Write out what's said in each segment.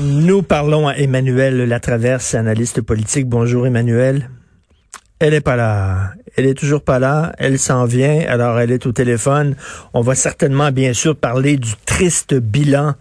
Nous parlons à Emmanuel Latraverse, analyste politique. Bonjour Emmanuel. Elle est pas là. Elle est toujours pas là. Elle s'en vient. Alors, elle est au téléphone. On va certainement, bien sûr, parler du triste bilan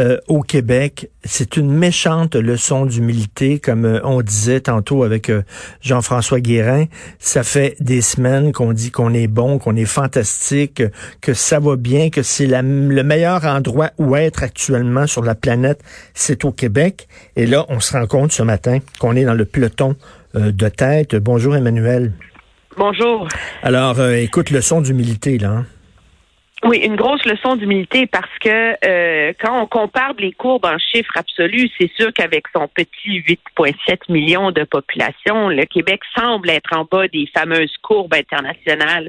euh, au Québec. C'est une méchante leçon d'humilité, comme euh, on disait tantôt avec euh, Jean-François Guérin. Ça fait des semaines qu'on dit qu'on est bon, qu'on est fantastique, que ça va bien, que c'est le meilleur endroit où être actuellement sur la planète, c'est au Québec. Et là, on se rend compte ce matin qu'on est dans le peloton de tête. Bonjour Emmanuel. Bonjour. Alors, euh, écoute, leçon d'humilité, là. Hein. Oui, une grosse leçon d'humilité parce que euh, quand on compare les courbes en chiffres absolus, c'est sûr qu'avec son petit 8,7 millions de population, le Québec semble être en bas des fameuses courbes internationales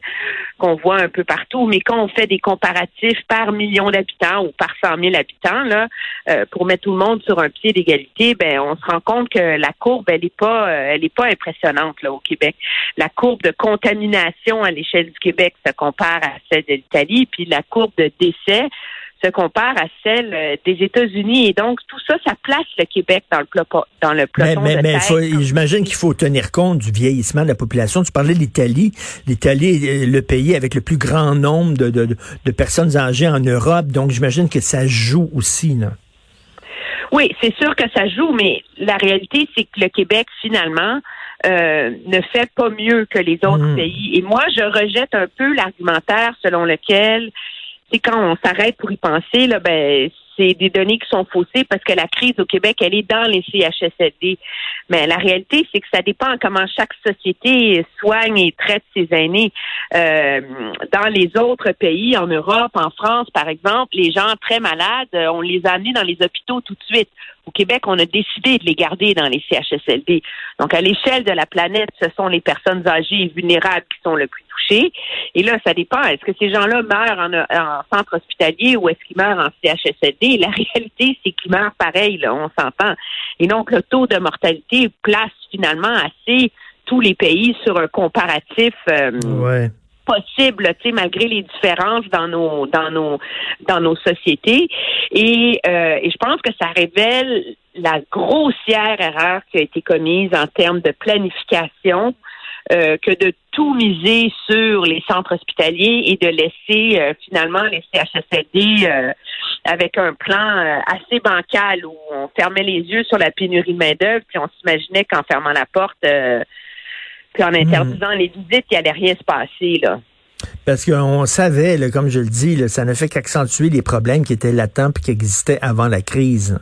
qu'on voit un peu partout. Mais quand on fait des comparatifs par million d'habitants ou par 100 000 habitants, euh, pour mettre tout le monde sur un pied d'égalité, ben on se rend compte que la courbe, elle est pas, euh, elle est pas impressionnante au Québec. La courbe de contamination à l'échelle du Québec se compare à celle de l'Italie la courbe de décès se compare à celle euh, des États-Unis. Et donc, tout ça, ça place le Québec dans le, dans le peloton mais, mais, j'imagine qu'il faut tenir compte du vieillissement de la population. Tu parlais de l'Italie. L'Italie est le pays avec le plus grand nombre de, de, de personnes âgées en Europe. Donc, j'imagine que ça joue aussi. Là. Oui, c'est sûr que ça joue, mais la réalité, c'est que le Québec, finalement, euh, ne fait pas mieux que les autres mmh. pays. Et moi, je rejette un peu l'argumentaire selon lequel, c'est quand on s'arrête pour y penser, là, ben des données qui sont faussées parce que la crise au Québec, elle est dans les CHSLD. Mais la réalité, c'est que ça dépend comment chaque société soigne et traite ses aînés. Euh, dans les autres pays, en Europe, en France, par exemple, les gens très malades, on les a amenés dans les hôpitaux tout de suite. Au Québec, on a décidé de les garder dans les CHSLD. Donc, à l'échelle de la planète, ce sont les personnes âgées et vulnérables qui sont le plus Et là, ça dépend. Est-ce que ces gens-là meurent en, centre hospitalier ou est-ce qu'ils meurent en CHSLD? La réalité, c'est qu'ils meurent pareil, là, on s'entend. Et donc, le taux de mortalité place finalement assez tous les pays sur un comparatif. Euh, possible, tu sais, malgré les différences dans nos dans nos dans nos sociétés. Et, euh, et je pense que ça révèle la grossière erreur qui a été commise en termes de planification. Euh, que de tout miser sur les centres hospitaliers et de laisser euh, finalement les CHSLD euh, avec un plan assez bancal où on fermait les yeux sur la pénurie de main-d'œuvre, puis on s'imaginait qu'en fermant la porte, puis en interdisant les visites, il allait rien se passer, là. Parce qu'on savait, comme je le dis, ça ne fait qu'accentuer les problèmes qui étaient latents et qui existaient avant la crise.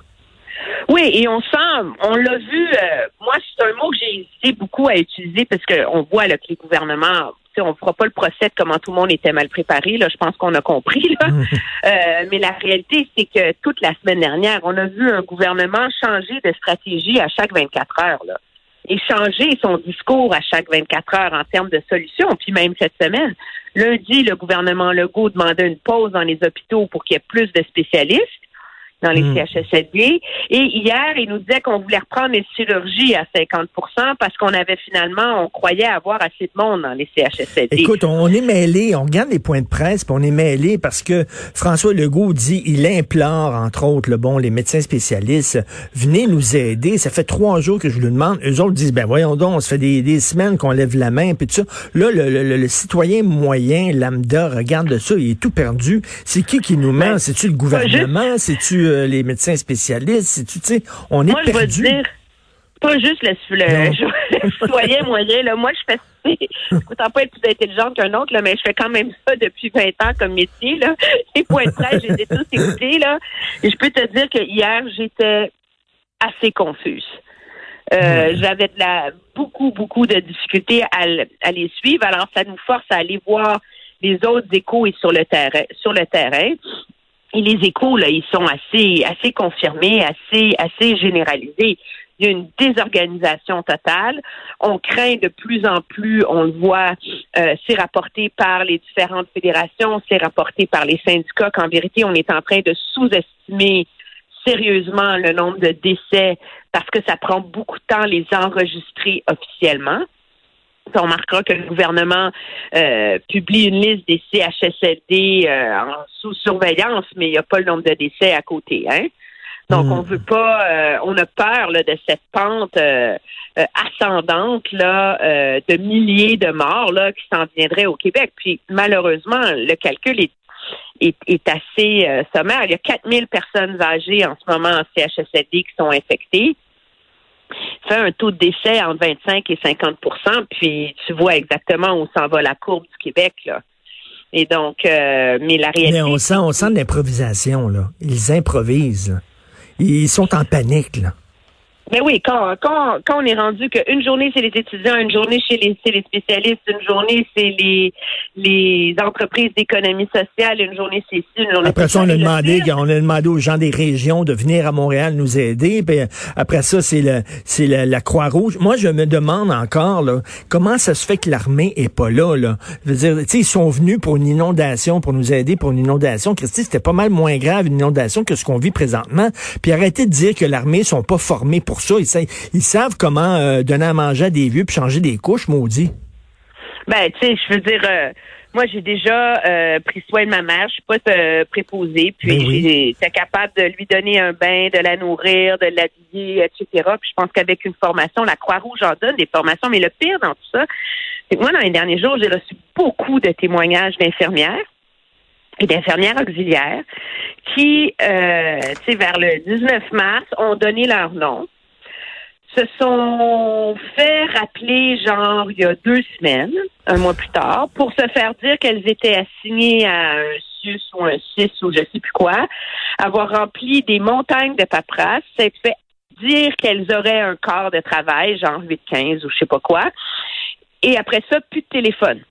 Oui, et on sent, on l'a vu, euh, moi, c'est un mot que j'ai hésité beaucoup à utiliser parce qu'on voit là, que les gouvernements, on ne fera pas le procès de comment tout le monde était mal préparé, là, je pense qu'on a compris. Là. Euh, mais la réalité, c'est que toute la semaine dernière, on a vu un gouvernement changer de stratégie à chaque 24 heures. Là et changer son discours à chaque 24 heures en termes de solutions. Puis même cette semaine, lundi, le gouvernement Legault demandait une pause dans les hôpitaux pour qu'il y ait plus de spécialistes dans les hmm. CHSLD. Et hier, il nous disait qu'on voulait reprendre les chirurgies à 50 parce qu'on avait finalement, on croyait avoir assez de monde dans les CHSLD. Écoute, on est mêlé, on regarde les points de presse, puis on est mêlé parce que François Legault dit, il implore, entre autres, le bon, les médecins spécialistes, venez nous aider. Ça fait trois jours que je vous demande. Eux autres disent, ben voyons donc, on se fait des, semaines qu'on lève la main, puis tout ça. Là, le, citoyen moyen, lambda, regarde ça, il est tout perdu. C'est qui qui nous ment? Ben, C'est-tu le gouvernement? C'est-tu euh, les médecins spécialistes. Tu sais, on est Moi, je vais dire, pas juste le, citoyen moyen. Là. Moi, je fais, pourtant pas être plus intelligente qu'un autre, là, mais je fais quand même ça depuis 20 ans comme métier. Là. Les points de presse, je les ai tous écoutés. Là. Et je peux te dire que hier, j'étais assez confuse. Euh, j'avais de la beaucoup, beaucoup de difficultés à, à, les suivre. Alors, ça nous force à aller voir les autres échos et sur le terrain. Sur le terrain. Et les échos, là, ils sont assez, assez confirmés, assez, assez généralisés. Il y a une désorganisation totale. On craint de plus en plus, on le voit, euh, c'est rapporté par les différentes fédérations, c'est rapporté par les syndicats qu'en vérité, on est en train de sous-estimer sérieusement le nombre de décès parce que ça prend beaucoup de temps les enregistrer officiellement on remarquera que le gouvernement euh, publie une liste des CHSLD euh, en sous surveillance, mais il n'y a pas le nombre de décès à côté. Hein? Donc, on veut pas, on a peur là, de cette pente ascendante là, de milliers de morts là, qui s'en viendraient au Québec. Puis, malheureusement, le calcul est est, assez sommaire. Il y a 4000 personnes âgées en ce moment en CHSLD qui sont infectées fait un taux de décès entre 25 et 50% puis tu vois exactement où s'en va la courbe du Québec. Et donc, euh, mais la réalité... Mais on sent, on l'improvisation, là. Ils improvisent. Ils sont en panique, là. Mais oui, quand, quand, quand on est rendu qu'une journée, c'est les étudiants, une journée chez les, c'est les spécialistes, une journée, c'est les, les entreprises d'économie sociale, une journée, c'est ici, une journée, Après ça, on a demandé, on a demandé aux gens des régions de venir à Montréal nous aider. Puis après ça, c'est le, c'est la, Croix-Rouge. Moi, je me demande encore, là, comment ça se fait que l'armée est pas là, là? Je veux dire, tu sais, ils sont venus pour une inondation, pour nous aider pour une inondation. Christy, c'était pas mal moins grave une inondation que ce qu'on vit présentement. Puis arrêtez de dire que l'armée sont pas formés pour ça. Ils, savent comment euh, donner à manger à des vieux puis changer des couches, maudit. Ben, tu sais, je veux dire, euh, moi, j'ai déjà euh, pris soin de ma mère. Je suis pas préposée. Puis, ben j'étais capable de lui donner un bain, de la nourrir, de l'habiller, etc. Puis, je pense qu'avec une formation, la Croix-Rouge en donne des formations. Mais le pire dans tout ça, c'est que moi, dans les derniers jours, j'ai reçu beaucoup de témoignages d'infirmières et d'infirmières auxiliaires qui, tu sais, vers le 19 mars, ont donné leur nom se sont fait rappeler, genre, il y a deux semaines, un mois plus tard, pour se faire dire qu'elles étaient assignées à un SUS ou un CIS ou je sais plus quoi, avoir rempli des montagnes de paperasse, s'être fait dire qu'elles auraient un corps de travail, genre 8-15 ou je sais pas quoi, et après ça, plus de téléphone.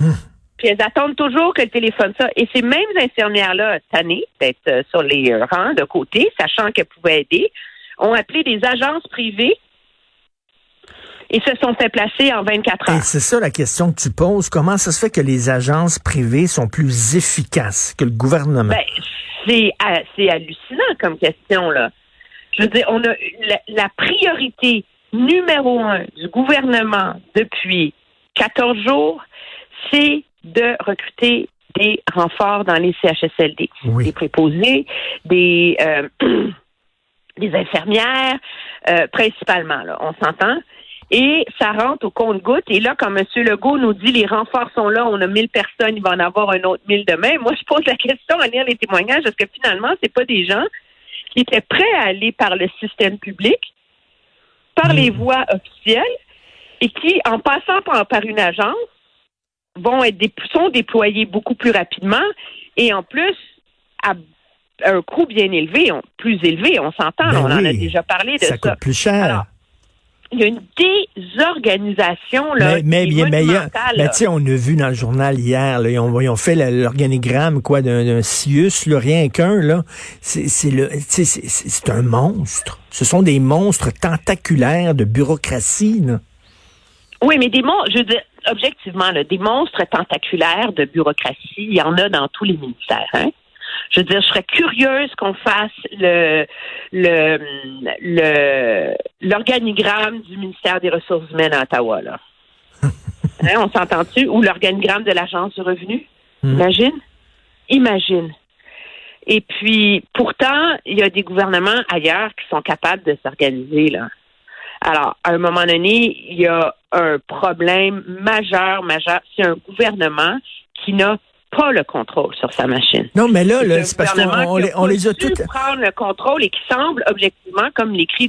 Hum. Puis elles attendent toujours que le téléphone ça. Et ces mêmes infirmières-là, tannées, d'être euh, sur les rangs de côté, sachant qu'elles pouvaient aider, ont appelé des agences privées et se sont fait placer en 24 heures. c'est ça la question que tu poses. Comment ça se fait que les agences privées sont plus efficaces que le gouvernement? Ben, c'est, hallucinant comme question, là. Je veux dire, on a la, priorité numéro un du gouvernement depuis 14 jours, c'est de recruter des renforts dans les CHSLD, des préposés, des euh, des infirmières, euh, principalement, là, on s'entend. Et ça rentre au compte-goutte. Et là, quand M. Legault nous dit les renforts sont là, on a 1000 personnes, il va en avoir un autre 1000 demain. Moi, je pose la question à lire les témoignages, est-ce que finalement, c'est pas des gens qui étaient prêts à aller par le système public, par les voies officielles, et qui, en passant par, par une agence, vont être sont déployés beaucoup plus rapidement et en plus à un coût bien élevé, plus élevé, on s'entend, ben on en a déjà parlé de ça. Ça coûte plus cher. il y a une désorganisation là. Mais, mais, mais, ben, on a vu dans le journal hier, là, ils, ont, fait l'organigramme quoi d'un CIUS, rien qu'un là. C'est le, c'est un monstre. Ce sont des monstres tentaculaires de bureaucratie. Là. Oui, mais des monstres, je veux dire, objectivement, là, des monstres tentaculaires de bureaucratie, il y en a dans tous les ministères. Hein? Je veux dire, je serais curieuse qu'on fasse le le le l'organigramme du ministère des Ressources humaines à Ottawa, là. Hein, on s'entend-tu? Ou l'organigramme de l'Agence du revenu? Hmm. Imagine? Imagine. Et puis, pourtant, il y a des gouvernements ailleurs qui sont capables de s'organiser, là. Alors, à un moment donné, il y a un problème majeur, majeur. C'est un gouvernement qui n'a pas le contrôle sur sa machine. Non, mais là, c'est parce qu'on les, on les a toutes. prendre le contrôle et qui semble objectivement, comme l'écrit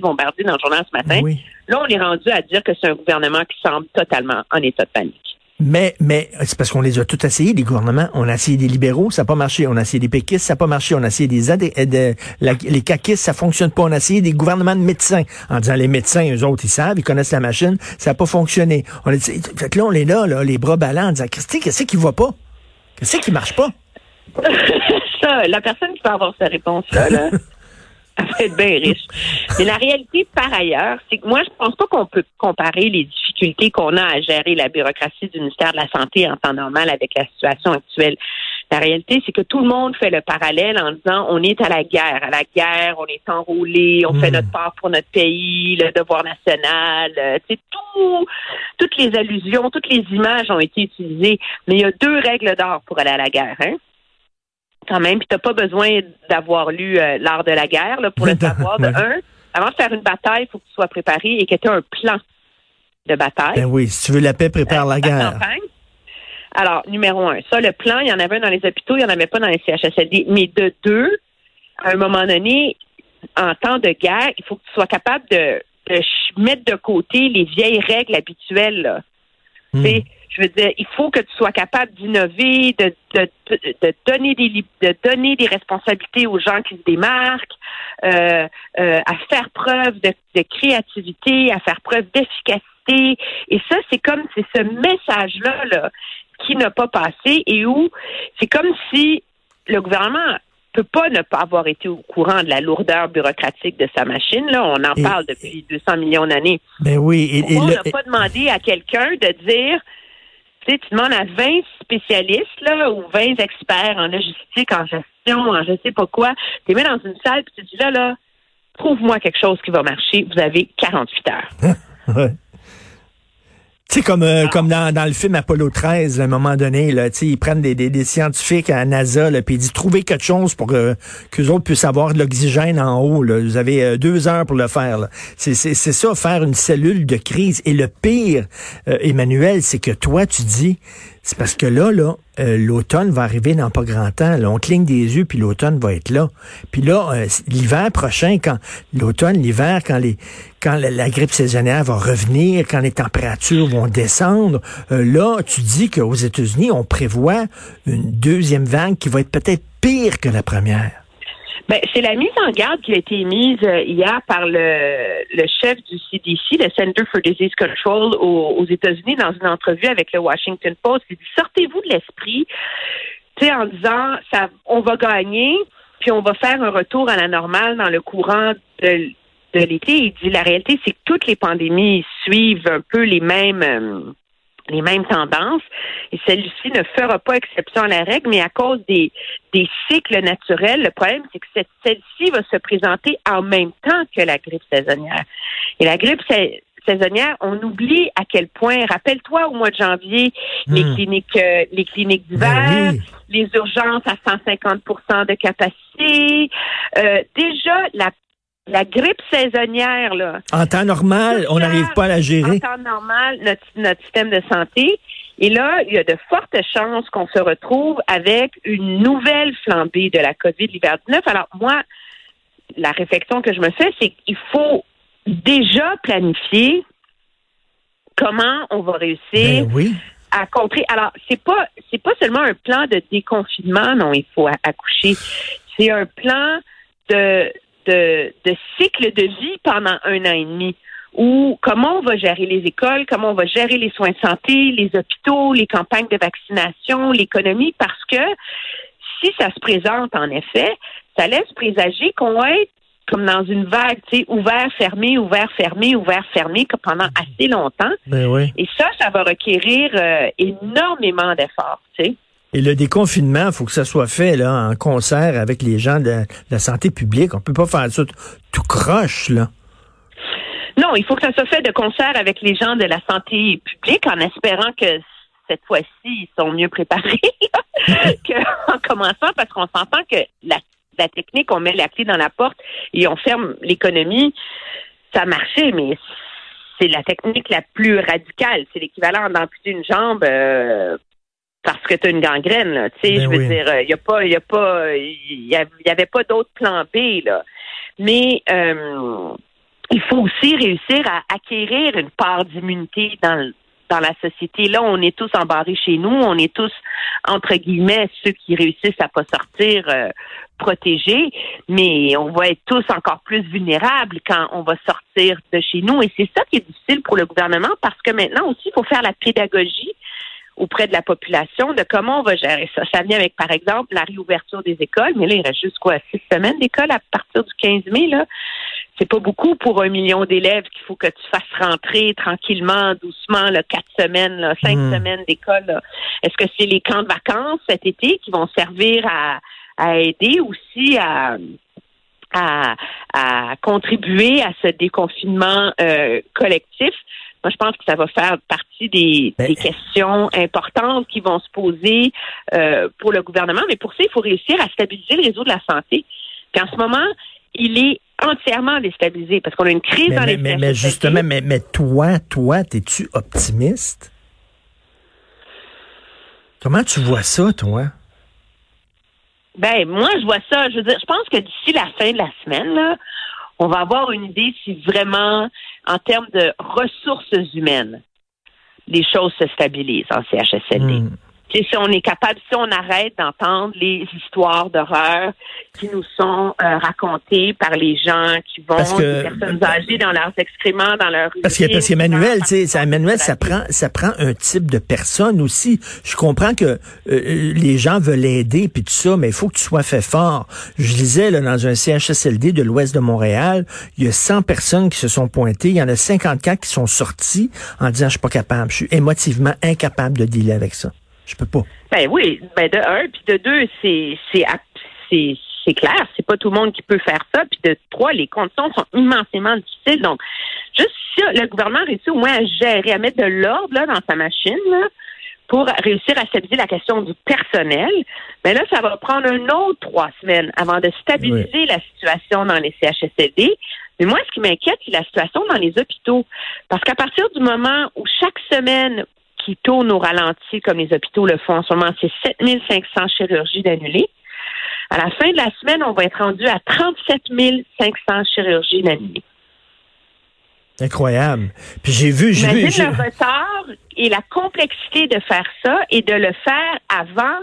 Bombardier dans le journal ce matin, là, on est rendu à dire que c'est un gouvernement qui semble totalement en état de panique. Mais, mais c'est parce qu'on les a tous essayés, les gouvernements. On a essayé des libéraux, ça n'a pas marché. On a essayé des péquistes, ça n'a pas marché. On a essayé des AD, euh, les caquistes, ça fonctionne pas. On a essayé des gouvernements de médecins en disant les médecins, eux autres, ils savent, ils connaissent la machine, ça n'a pas fonctionné. On a dit, fait que là, on est là, là, les bras ballants, en disant, Christy, qu'est-ce qui va pas? Qu'est-ce qui marche pas? ça, la personne qui peut avoir sa réponse-là, là, elle va être bien riche. Mais la réalité, par ailleurs, c'est que moi, je pense pas qu'on peut comparer les difficultés qu'on a à gérer la bureaucratie du ministère de la Santé en temps normal avec la situation actuelle. La réalité, c'est que tout le monde fait le parallèle en disant on est à la guerre, à la guerre, on est enrôlé, on fait hmm. notre part pour notre pays, le devoir national, c'est euh, tout, toutes les allusions, toutes les images ont été utilisées, mais il y a deux règles d'or pour aller à la guerre. Hein? quand même, puis t'as pas besoin d'avoir lu euh, l'art de la guerre là, pour le savoir. De un, avant de faire une bataille, il faut que tu sois préparé et que tu aies un plan de bataille. Ben oui, si tu veux la paix, prépare la guerre. Alors, numéro un, ça, le plan, il y en avait un dans les hôpitaux, il n'y en avait pas dans les CHSLD. Mais de deux, à un moment donné, en temps de guerre, il faut que tu sois capable de, mettre de côté les vieilles règles habituelles. Là. Hmm. Je veux dire, il faut que tu sois capable d'innover, de, de, de, donner des de donner des responsabilités aux gens qui se démarquent, euh, euh, à faire preuve de, de créativité, à faire preuve d'efficacité. Et ça, c'est comme c'est ce message-là là, qui n'a pas passé et où c'est comme si le gouvernement peut pas ne pas avoir été au courant de la lourdeur bureaucratique de sa machine. Là, on en parle depuis 200 millions d'années. Ben oui. Et, on n'a pas demandé à quelqu'un de dire, tu sais, tu demandes à 20 spécialistes là ou 20 experts en logistique, en gestion, en je sais pas quoi. Tu les mets dans une salle puis tu dis là, là, trouve-moi quelque chose qui va marcher. Vous avez 48 heures. ouais. Comme euh, comme dans, dans le film Apollo 13, à un moment donné, là, ils prennent des, des, scientifiques à NASA, puis ils disent trouvez quelque chose pour que qu'eux autres puissent avoir de l'oxygène en haut. Là. Vous avez euh, deux heures pour le faire. C'est ça, faire une cellule de crise. Et le pire, euh, Emmanuel, c'est que toi, tu dis c'est parce que là, euh, l'automne va arriver dans pas grand temps. Là, on cligne des yeux, puis l'automne va être là. Puis là, euh, l'hiver prochain, quand l'automne, l'hiver, quand la, grippe saisonnière va revenir, quand les températures vont descendre, euh, là, tu dis qu'aux États-Unis, on prévoit une deuxième vague qui va être peut-être pire que la première. Ben, c'est la mise en garde qui a été émise euh, hier par le, le chef du CDC, le Center for Disease Control aux, États-Unis, dans une entrevue avec le Washington Post. Il dit sortez-vous de l'esprit, tu sais, en disant ça, on va gagner, puis on va faire un retour à la normale dans le courant de, de l'été. Il dit la réalité, c'est que toutes les pandémies suivent un peu les mêmes. Les mêmes tendances et celle-ci ne fera pas exception à la règle, mais à cause des, des cycles naturels, le problème, c'est que celle-ci va se présenter en même temps que la grippe saisonnière. Et la grippe saisonnière, on oublie à quel point, rappelle-toi au mois de janvier, les hmm. cliniques euh, les cliniques d'hiver, ben les urgences à 150% de capacité. Euh, déjà, la la grippe saisonnière, là. En temps normal, on n'arrive pas à la gérer. En temps normal, notre, notre système de santé. Et là, il y a de fortes chances qu'on se retrouve avec une nouvelle flambée de la COVID l'hiver 19. Alors, moi, la réflexion que je me fais, c'est qu'il faut déjà planifier comment on va réussir ben à contrer. Alors, c'est pas c'est pas seulement un plan de déconfinement, non, il faut accoucher. C'est un plan de de, cycle de vie pendant un an et demi ou comment on va gérer les écoles, comment on va gérer les soins de santé, les hôpitaux, les campagnes de vaccination, l'économie, parce que si ça se présente en effet, ça laisse présager qu'on va être comme dans une vague, tu sais, ouvert, fermé, ouvert, fermé, ouvert, fermé, pendant assez longtemps. Ben et ça, ça va requérir euh, énormément d'efforts, tu sais. Et le déconfinement, il faut que ça soit fait là, en concert avec les gens de la santé publique. On peut pas faire ça tout croche, là. Non, il faut que ça soit fait de concert avec les gens de la santé publique en espérant que cette fois-ci, ils sont mieux préparés qu'en commençant parce qu'on s'entend que la, la technique, on met la clé dans la porte et on ferme l'économie. Ça a marché, mais c'est la technique la plus radicale. C'est l'équivalent d'amputer une jambe euh, parce que tu as une gangrène, là. Tu sais, ben je veux dire, il y a pas, il y a pas, il y, avait pas d'autre plan B, là. Mais euh, il faut aussi réussir à acquérir une part d'immunité dans dans la société. Là, on est tous embarrés chez nous, on est tous entre guillemets ceux qui réussissent à pas sortir euh, protégés, mais on va être tous encore plus vulnérables quand on va sortir de chez nous. Et c'est ça qui est difficile pour le gouvernement parce que maintenant aussi, il faut faire la pédagogie auprès de la population de comment on va gérer ça. Ça vient avec, par exemple, la réouverture des écoles, mais là, il reste juste quoi, six semaines d'école à partir du 15 mai, là. C'est pas beaucoup pour un million d'élèves qu'il faut que tu fasses rentrer tranquillement, doucement, là, quatre semaines, là, cinq hmm. semaines d'école. Est-ce que c'est les camps de vacances cet été qui vont servir à, à aider aussi à, à, à contribuer à ce déconfinement euh, collectif? Moi, je pense que ça va faire partie des, Ben- questions importantes qui vont se poser euh, pour le gouvernement. Mais pour ça, il faut réussir à stabiliser le réseau de la santé. Puis en ce moment, il est entièrement déstabilisé parce qu'on a une crise Mais, dans mais, les mais, mais justement, mais, mais toi, toi, es-tu optimiste? Comment tu vois ça, toi? Ben, moi, je vois ça. Je veux dire, je pense que d'ici la fin de la semaine, là, on va avoir une idée si vraiment, en termes de ressources humaines, les choses se stabilisent en CHSLD. Hmm. Si on est capable, si on arrête d'entendre les histoires d'horreur qui nous sont euh, racontées par les gens qui vont, que- des personnes âgées dans leurs excréments, dans leurs Parce que, parce qu'Emmanuel, tu sais, ça, Emmanuel, ça prend, ça prend un type de personne aussi. Je comprends que euh, les gens veulent aider puis tout ça, mais il faut que tu sois fait fort. Je lisais là, dans un CHSLD de l'ouest de Montréal, il y a 100 personnes qui se sont pointées. Il y en a 54 qui sont sortis en disant, je suis pas capable, je suis émotivement incapable de dealer avec ça. Je peux pas. Ben oui, ben de un, puis de deux, c'est c'est c'est clair, c'est pas tout le monde qui peut faire ça, puis de trois, les conditions sont immensément difficiles. Donc, juste si le gouvernement réussit au moins à gérer, à mettre de l'ordre dans sa machine là, pour réussir à stabiliser la question du personnel, mais là, ça va prendre un autre trois semaines avant de stabiliser la situation dans les CHSLD. Mais moi, ce qui m'inquiète, c'est la situation dans les hôpitaux. Parce qu'à partir du moment où chaque semaine qui tourne au ralenti, comme les hôpitaux le font en ce moment, c'est 7500 chirurgies d'annulées. À la fin de la semaine, on va être rendu à 37 500 chirurgies d'annulées. Incroyable. Puis j'ai vu, j'ai vu. Le retard et la complexité de faire ça et de le faire avant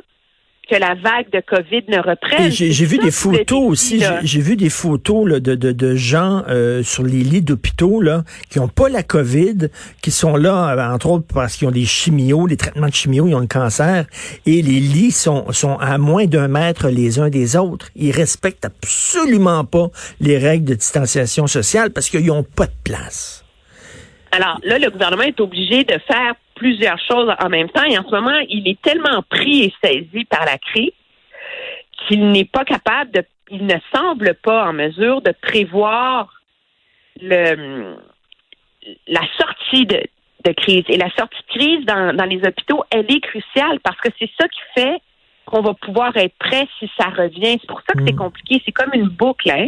que la vague de COVID ne reprenne. J'ai vu des photos aussi. J'ai vu des photos de, de, de gens euh, sur les lits d'hôpitaux là qui ont pas la COVID, qui sont là euh, entre autres parce qu'ils ont des chimios, des traitements de chimio, ils ont le cancer, et les lits sont sont à moins d'un mètre les uns des autres. Ils respectent absolument pas les règles de distanciation sociale parce qu'ils ont pas de place. Alors là, le gouvernement est obligé de faire plusieurs choses en même temps et en ce moment, il est tellement pris et saisi par la crise qu'il n'est pas capable de, il ne semble pas en mesure de prévoir le, la sortie de, crise. Et la sortie de crise dans les hôpitaux, elle est cruciale parce que c'est ça qui fait qu'on va pouvoir être prêt si ça revient. C'est pour ça que c'est Mm. compliqué. C'est comme une boucle. Hein?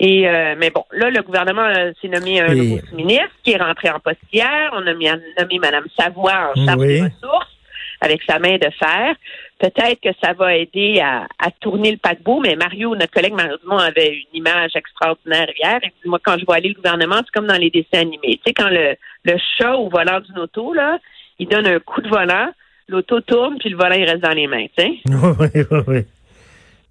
Et euh, mais bon, là, le gouvernement euh, s'est nommé un Et- nouveau ministre qui est rentré en poste hier. On a mis, nommé Mme Savoie en charge Oui. des ressources avec sa main de fer. Peut-être que ça va aider à, à tourner le paquebot, mais Mario, notre collègue Mario Dumont avait une image extraordinaire hier. Dit, moi, quand je vois aller le gouvernement, c'est comme dans les dessins animés. Tu sais, quand le, le chat au volant d'une auto, là, il donne un coup de volant, l'auto tourne, puis le volant, il reste dans les mains, tu sais. Oui, oui, oui.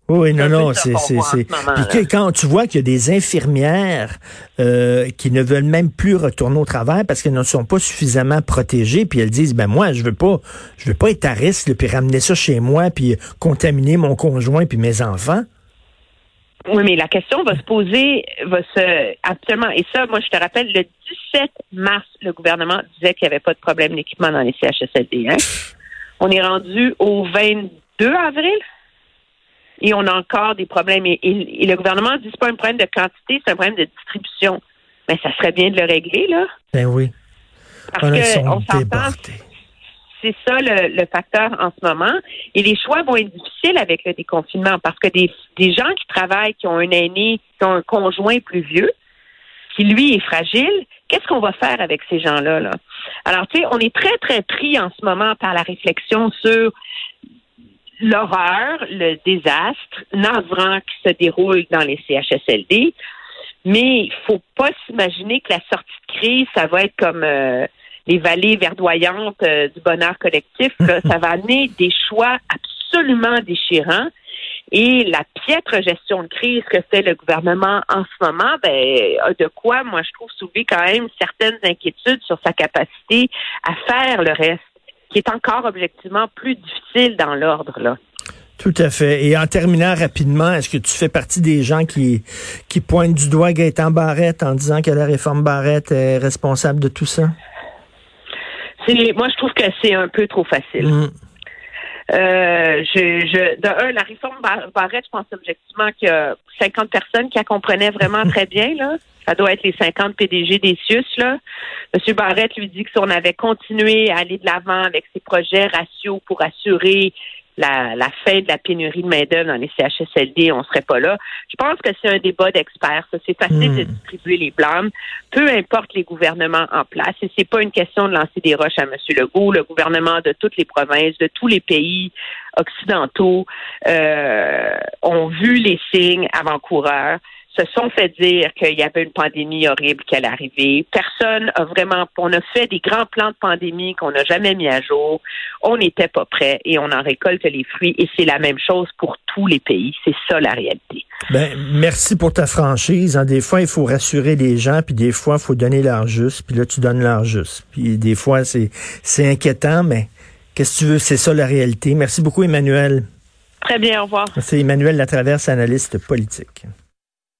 Oui, non, non, c'est, c'est, c'est. Puis quand tu vois qu'il y a des infirmières euh, qui ne veulent même plus retourner au travail parce qu'elles ne sont pas suffisamment protégées, puis elles disent, ben moi, je veux pas, je veux pas être à risque, là, puis ramener ça chez moi, puis contaminer mon conjoint puis mes enfants. Oui, mais la question va se poser, va se absolument. Et ça, moi, je te rappelle, le 17 mars, le gouvernement disait qu'il n'y avait pas de problème d'équipement dans les CHSLD. Hein? On est rendu au 22 avril et on a encore des problèmes. Et, et- et le gouvernement dit que c'est pas un problème de quantité, c'est un problème de distribution. Mais ça serait bien de le régler, là. Ben oui. Parce On, ils que sont on s'entend, c'est ça le, le facteur en ce moment. Et les choix vont être difficiles avec le déconfinement parce que des, des gens qui travaillent, qui ont un aîné, qui ont un conjoint plus vieux, qui lui est fragile, qu'est-ce qu'on va faire avec ces gens-là? Là? Alors, tu sais, on est très, très pris en ce moment par la réflexion sur l'horreur, le désastre navrant qui se déroule dans les CHSLD. Mais il faut pas s'imaginer que la sortie de crise, ça va être comme euh, les vallées verdoyantes euh, du bonheur collectif. là. ça va amener des choix absolument déchirants. Et la piètre gestion de crise que fait le gouvernement en ce moment, ben, a de quoi, moi, je trouve, soulever quand même certaines inquiétudes sur sa capacité à faire le reste, qui est encore objectivement plus difficile dans l'ordre, là. Tout à fait. Et en terminant rapidement, est-ce que tu fais partie des gens qui, qui pointent du doigt Gaëtan Barrette en disant que la réforme Barrette est responsable de tout ça? Moi, je trouve que c'est un peu trop facile. Mm. Euh, je, je, de un, la réforme Barrette, je pense objectivement qu'il y a 50 personnes qui la comprenaient vraiment très bien. Là. Ça doit être les 50 PDG des CIUS. Là. M. Barrette lui dit que si on avait continué à aller de l'avant avec ses projets ratios pour assurer la, la fin de la pénurie de main-d'œuvre dans les CHSLD, on serait pas là. Je pense que c'est un débat d'experts. C'est facile de hmm. distribuer les blâmes, peu importe les gouvernements en place. Et c'est pas une question de lancer des roches à M. Legault. Le gouvernement de toutes les provinces, de tous les pays occidentaux euh, ont vu les signes avant-coureurs se sont fait dire qu'il y avait une pandémie horrible qui allait arriver. Personne a vraiment, on a fait des grands plans de pandémie qu'on n'a jamais mis à jour. On n'était pas prêt et on en récolte les fruits et c'est la même chose pour tous les pays. C'est ça la réalité. Ben, merci pour ta franchise. Hein. Des fois, il faut rassurer les gens, puis des fois, il faut donner l'art juste, puis là, tu donnes l'art juste. Puis des fois, c'est, c'est inquiétant, mais qu'est-ce que tu veux? C'est ça la réalité. Merci beaucoup, Emmanuel. Très bien, au revoir. C'est Emmanuel Latraverse, analyste politique.